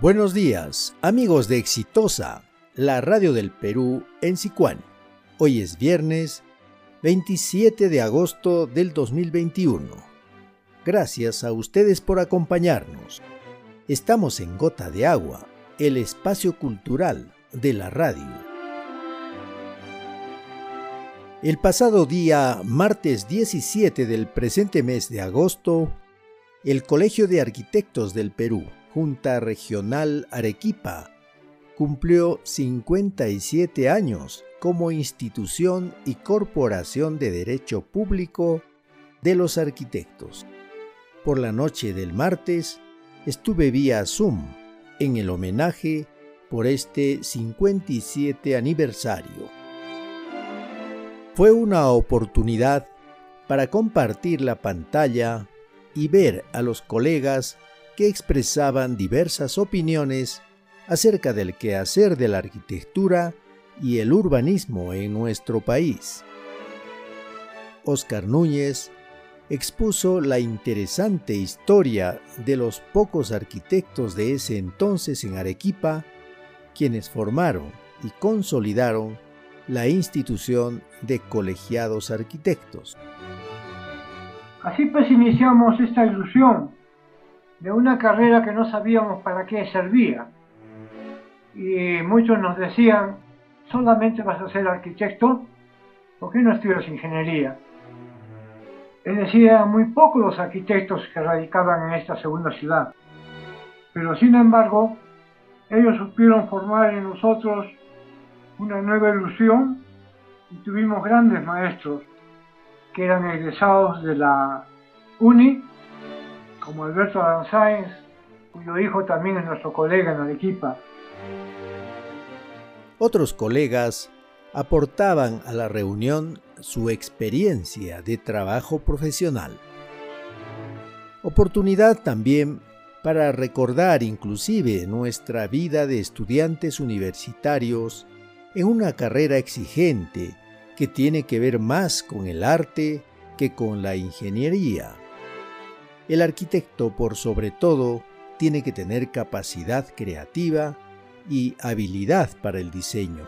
Buenos días, amigos de Exitosa, la radio del Perú en Sicuán. Hoy es viernes 27 de agosto del 2021. Gracias a ustedes por acompañarnos. Estamos en Gota de Agua, el espacio cultural de la radio. El pasado día, martes 17 del presente mes de agosto, el Colegio de Arquitectos del Perú Junta Regional Arequipa cumplió 57 años como institución y corporación de derecho público de los arquitectos. Por la noche del martes estuve vía Zoom en el homenaje por este 57 aniversario. Fue una oportunidad para compartir la pantalla y ver a los colegas que expresaban diversas opiniones acerca del quehacer de la arquitectura y el urbanismo en nuestro país. Oscar Núñez expuso la interesante historia de los pocos arquitectos de ese entonces en Arequipa, quienes formaron y consolidaron la institución de colegiados arquitectos. Así pues iniciamos esta ilusión de una carrera que no sabíamos para qué servía. Y muchos nos decían, solamente vas a ser arquitecto, ¿por qué no estudias ingeniería? Es decir, eran muy pocos los arquitectos que radicaban en esta segunda ciudad. Pero sin embargo, ellos supieron formar en nosotros una nueva ilusión y tuvimos grandes maestros que eran egresados de la UNI como Alberto Aranzáez, cuyo hijo también es nuestro colega en Arequipa. Otros colegas aportaban a la reunión su experiencia de trabajo profesional. Oportunidad también para recordar inclusive nuestra vida de estudiantes universitarios en una carrera exigente que tiene que ver más con el arte que con la ingeniería. El arquitecto, por sobre todo, tiene que tener capacidad creativa y habilidad para el diseño.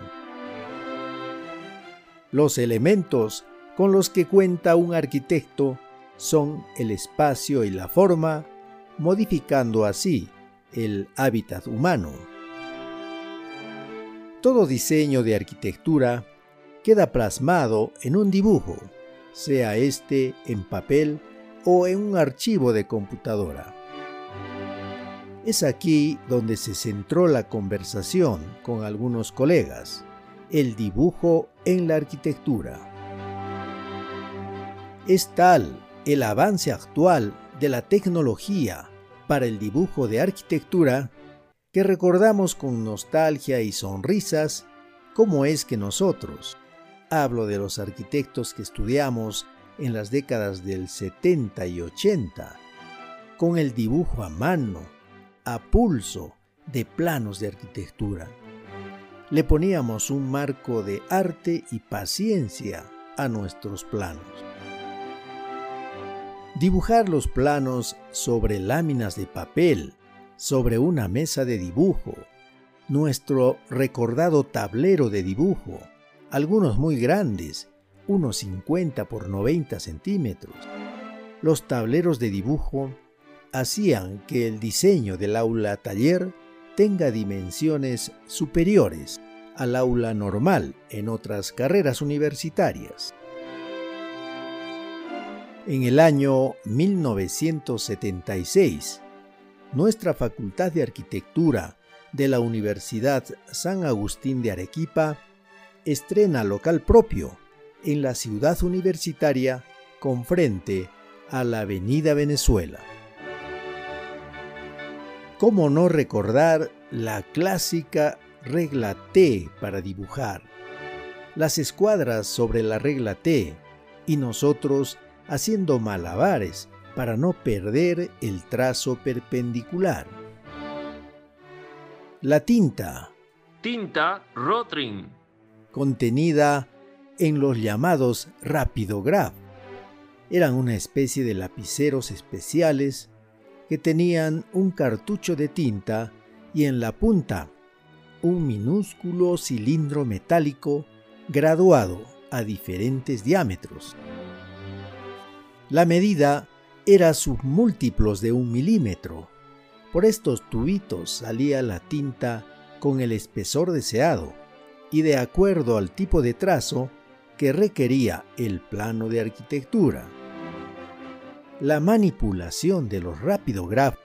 Los elementos con los que cuenta un arquitecto son el espacio y la forma, modificando así el hábitat humano. Todo diseño de arquitectura queda plasmado en un dibujo, sea este en papel o en un archivo de computadora. Es aquí donde se centró la conversación con algunos colegas, el dibujo en la arquitectura. Es tal el avance actual de la tecnología para el dibujo de arquitectura que recordamos con nostalgia y sonrisas cómo es que nosotros, hablo de los arquitectos que estudiamos en las décadas del 70 y 80, con el dibujo a mano, a pulso, de planos de arquitectura. Le poníamos un marco de arte y paciencia a nuestros planos. Dibujar los planos sobre láminas de papel, sobre una mesa de dibujo, nuestro recordado tablero de dibujo, algunos muy grandes unos 50 por 90 centímetros. Los tableros de dibujo hacían que el diseño del aula taller tenga dimensiones superiores al aula normal en otras carreras universitarias. En el año 1976, nuestra Facultad de Arquitectura de la Universidad San Agustín de Arequipa estrena local propio en la ciudad universitaria con frente a la Avenida Venezuela. ¿Cómo no recordar la clásica regla T para dibujar? Las escuadras sobre la regla T y nosotros haciendo malabares para no perder el trazo perpendicular. La tinta. Tinta Rotring. Contenida en los llamados rapidograph. Eran una especie de lapiceros especiales que tenían un cartucho de tinta y en la punta un minúsculo cilindro metálico graduado a diferentes diámetros. La medida era submúltiplos de un milímetro. Por estos tubitos salía la tinta con el espesor deseado y de acuerdo al tipo de trazo que requería el plano de arquitectura. La manipulación de los rapidograph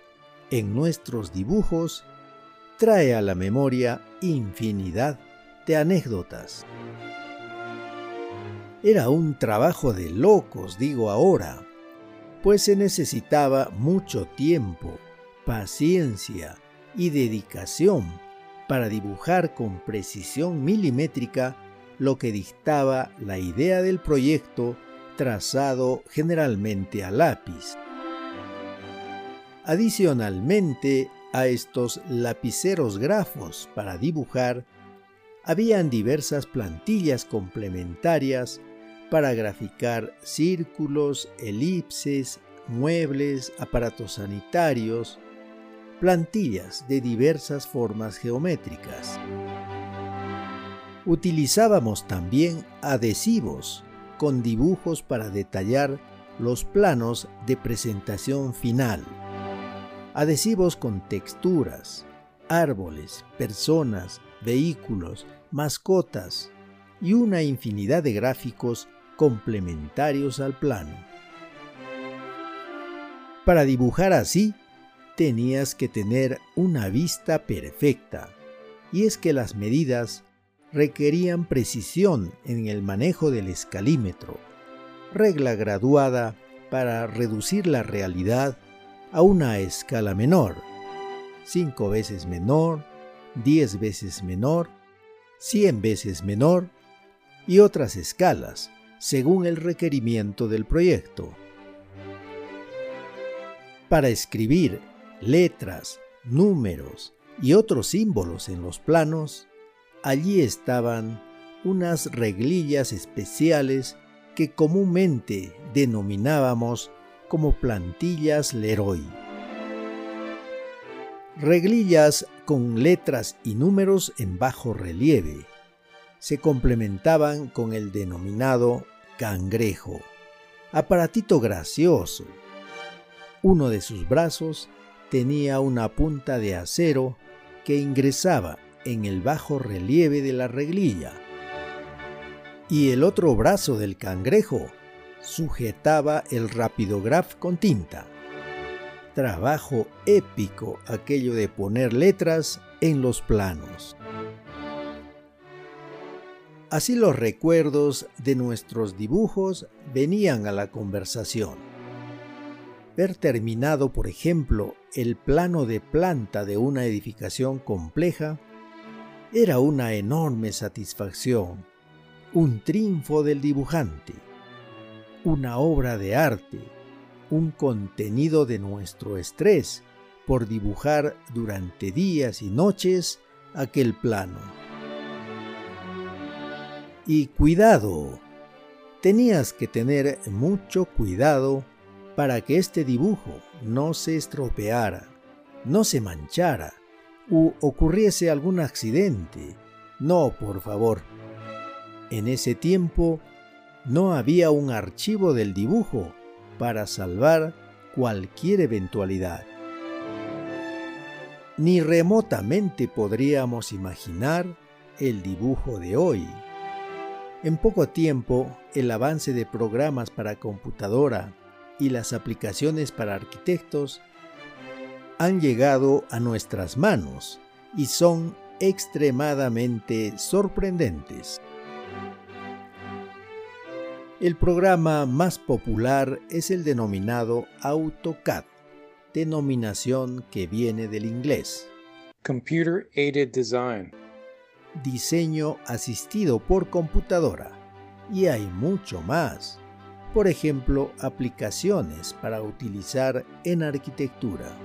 en nuestros dibujos trae a la memoria infinidad de anécdotas. Era un trabajo de locos, digo ahora, pues se necesitaba mucho tiempo, paciencia y dedicación para dibujar con precisión milimétrica lo que dictaba la idea del proyecto trazado generalmente a lápiz. Adicionalmente a estos lapiceros grafos para dibujar, habían diversas plantillas complementarias para graficar círculos, elipses, muebles, aparatos sanitarios, plantillas de diversas formas geométricas. Utilizábamos también adhesivos con dibujos para detallar los planos de presentación final. Adhesivos con texturas, árboles, personas, vehículos, mascotas y una infinidad de gráficos complementarios al plano. Para dibujar así, tenías que tener una vista perfecta, y es que las medidas requerían precisión en el manejo del escalímetro, regla graduada para reducir la realidad a una escala menor, 5 veces menor, 10 veces menor, 100 veces menor y otras escalas según el requerimiento del proyecto. Para escribir letras, números y otros símbolos en los planos, allí estaban unas reglillas especiales que comúnmente denominábamos como plantillas Leroy. Reglillas con letras y números en bajo relieve se complementaban con el denominado cangrejo, aparatito gracioso. Uno de sus brazos tenía una punta de acero que ingresaba en el bajo relieve de la reglilla, y el otro brazo del cangrejo sujetaba el rapidograph con tinta. Trabajo épico aquello de poner letras en los planos. Así los recuerdos de nuestros dibujos venían a la conversación. Ver terminado, por ejemplo, el plano de planta de una edificación compleja era una enorme satisfacción, un triunfo del dibujante, una obra de arte, un contenido de nuestro estrés por dibujar durante días y noches aquel plano. Y cuidado, tenías que tener mucho cuidado para que este dibujo no se estropeara, no se manchara u ocurriese algún accidente. No, por favor. En ese tiempo no había un archivo del dibujo para salvar cualquier eventualidad. Ni remotamente podríamos imaginar el dibujo de hoy. En poco tiempo, el avance de programas para computadora y las aplicaciones para arquitectos han llegado a nuestras manos y son extremadamente sorprendentes. El programa más popular es el denominado AutoCAD, denominación que viene del inglés. Computer Aided Design diseño asistido por computadora. Y hay mucho más. Por ejemplo, aplicaciones para utilizar en arquitectura.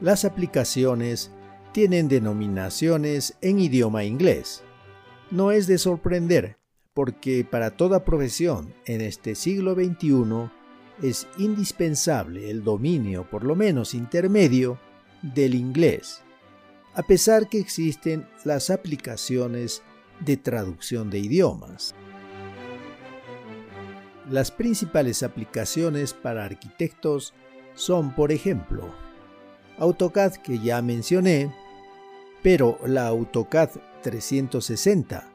Las aplicaciones tienen denominaciones en idioma inglés. No es de sorprender, porque para toda profesión en este siglo XXI es indispensable el dominio, por lo menos intermedio, del inglés, a pesar que existen las aplicaciones de traducción de idiomas. Las principales aplicaciones para arquitectos son, por ejemplo, AutoCAD que ya mencioné, pero la AutoCAD 360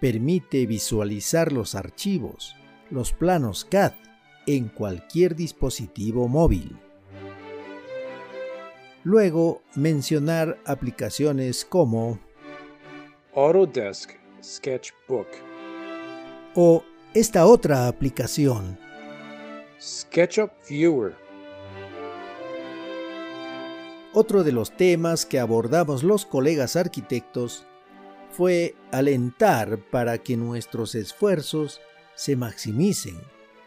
permite visualizar los archivos, los planos CAD, en cualquier dispositivo móvil. Luego mencionar aplicaciones como Autodesk Sketchbook o esta otra aplicación, SketchUp Viewer. Otro de los temas que abordamos los colegas arquitectos fue alentar para que nuestros esfuerzos se maximicen,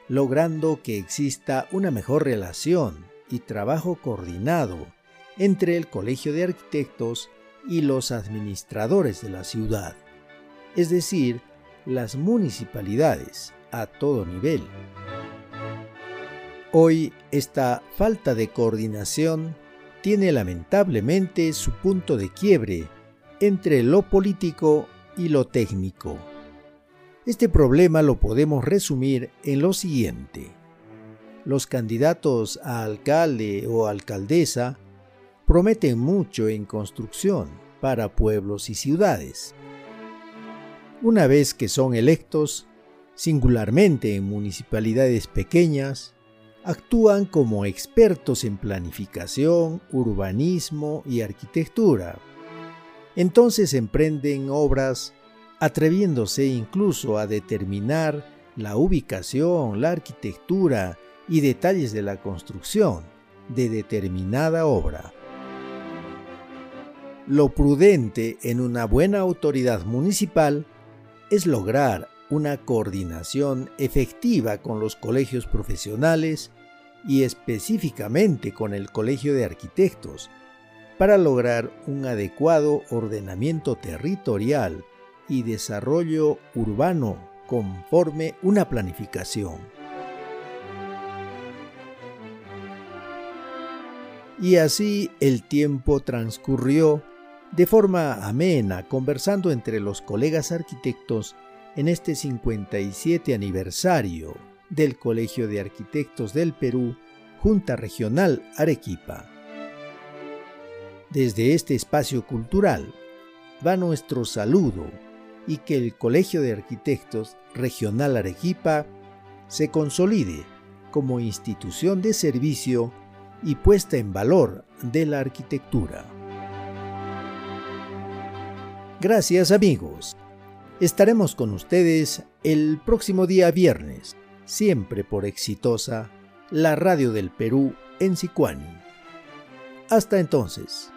logrando que exista una mejor relación y trabajo coordinado entre el Colegio de Arquitectos y los administradores de la ciudad, es decir, las municipalidades a todo nivel. Hoy esta falta de coordinación tiene lamentablemente su punto de quiebre entre lo político y lo técnico. Este problema lo podemos resumir en lo siguiente. Los candidatos a alcalde o alcaldesa prometen mucho en construcción para pueblos y ciudades. Una vez que son electos, singularmente en municipalidades pequeñas, actúan como expertos en planificación, urbanismo y arquitectura. Entonces emprenden obras atreviéndose incluso a determinar la ubicación, la arquitectura y detalles de la construcción de determinada obra. Lo prudente en una buena autoridad municipal es lograr una coordinación efectiva con los colegios profesionales y específicamente con el Colegio de Arquitectos para lograr un adecuado ordenamiento territorial y desarrollo urbano conforme una planificación. Y así el tiempo transcurrió de forma amena, conversando entre los colegas arquitectos en este 57 aniversario del Colegio de Arquitectos del Perú, Junta Regional Arequipa. Desde este espacio cultural va nuestro saludo y que el Colegio de Arquitectos Regional Arequipa se consolide como institución de servicio y puesta en valor de la arquitectura. Gracias amigos. Estaremos con ustedes el próximo día viernes, siempre por exitosa, la radio del Perú en Sicuani. Hasta entonces.